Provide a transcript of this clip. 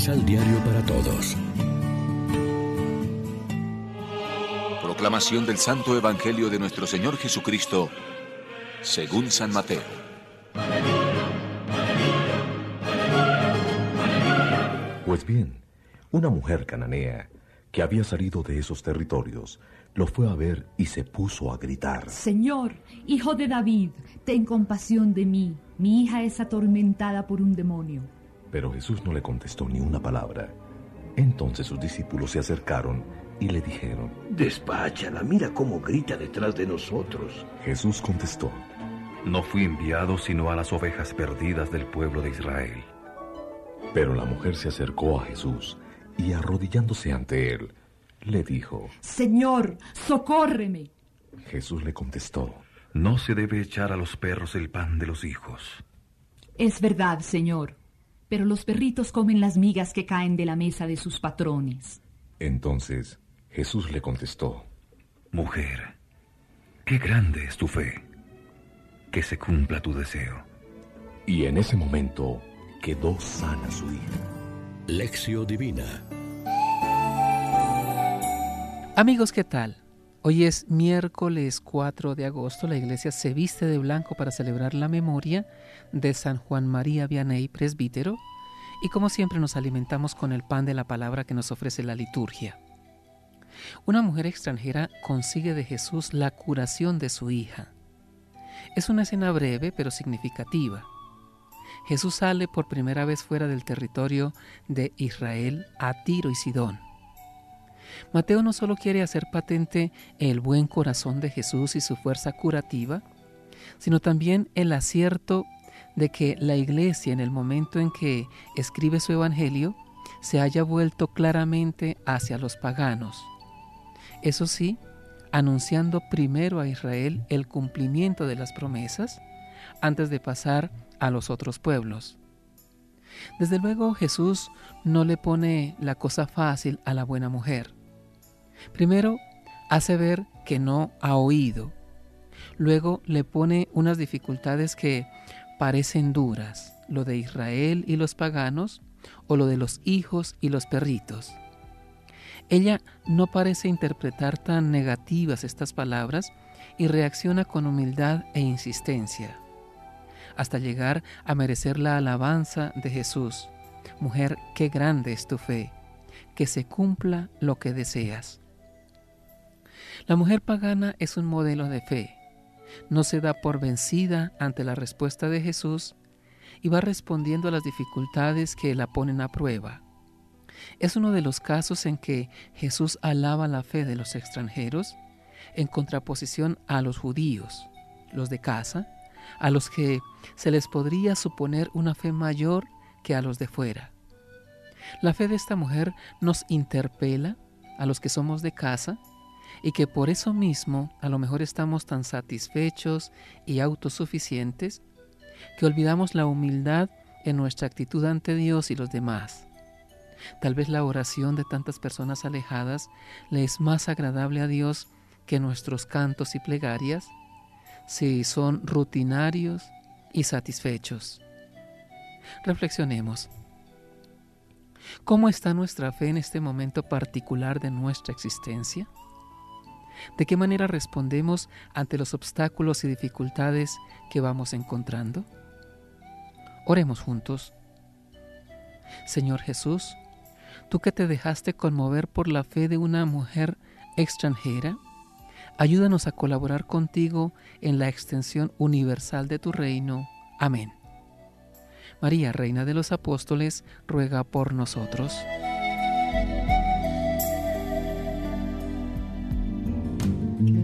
Misal Diario para Todos. Proclamación del Santo Evangelio de nuestro Señor Jesucristo, según San Mateo. Pues bien, una mujer cananea que había salido de esos territorios lo fue a ver y se puso a gritar. Señor, hijo de David, ten compasión de mí. Mi hija es atormentada por un demonio. Pero Jesús no le contestó ni una palabra. Entonces sus discípulos se acercaron y le dijeron, Despáchala, mira cómo grita detrás de nosotros. Jesús contestó, No fui enviado sino a las ovejas perdidas del pueblo de Israel. Pero la mujer se acercó a Jesús y arrodillándose ante él, le dijo, Señor, socórreme. Jesús le contestó, No se debe echar a los perros el pan de los hijos. Es verdad, Señor, pero los perritos comen las migas que caen de la mesa de sus patrones. Entonces Jesús le contestó, Mujer, qué grande es tu fe. Que se cumpla tu deseo. Y en ese momento quedó sana su hija. Lección Divina. Amigos, ¿qué tal? Hoy es miércoles 4 de agosto. La iglesia se viste de blanco para celebrar la memoria de San Juan María Vianney, presbítero, y como siempre nos alimentamos con el pan de la palabra que nos ofrece la liturgia. Una mujer extranjera consigue de Jesús la curación de su hija. Es una escena breve pero significativa. Jesús sale por primera vez fuera del territorio de Israel a Tiro y Sidón. Mateo no solo quiere hacer patente el buen corazón de Jesús y su fuerza curativa, sino también el acierto de que la iglesia en el momento en que escribe su evangelio se haya vuelto claramente hacia los paganos. Eso sí, anunciando primero a Israel el cumplimiento de las promesas antes de pasar a los otros pueblos. Desde luego Jesús no le pone la cosa fácil a la buena mujer. Primero, hace ver que no ha oído. Luego le pone unas dificultades que parecen duras, lo de Israel y los paganos o lo de los hijos y los perritos. Ella no parece interpretar tan negativas estas palabras y reacciona con humildad e insistencia, hasta llegar a merecer la alabanza de Jesús. Mujer, qué grande es tu fe, que se cumpla lo que deseas. La mujer pagana es un modelo de fe. No se da por vencida ante la respuesta de Jesús y va respondiendo a las dificultades que la ponen a prueba. Es uno de los casos en que Jesús alaba la fe de los extranjeros en contraposición a los judíos, los de casa, a los que se les podría suponer una fe mayor que a los de fuera. La fe de esta mujer nos interpela a los que somos de casa y que por eso mismo a lo mejor estamos tan satisfechos y autosuficientes que olvidamos la humildad en nuestra actitud ante Dios y los demás. Tal vez la oración de tantas personas alejadas le es más agradable a Dios que nuestros cantos y plegarias si son rutinarios y satisfechos. Reflexionemos. ¿Cómo está nuestra fe en este momento particular de nuestra existencia? ¿De qué manera respondemos ante los obstáculos y dificultades que vamos encontrando? Oremos juntos. Señor Jesús, tú que te dejaste conmover por la fe de una mujer extranjera, ayúdanos a colaborar contigo en la extensión universal de tu reino. Amén. María, Reina de los Apóstoles, ruega por nosotros.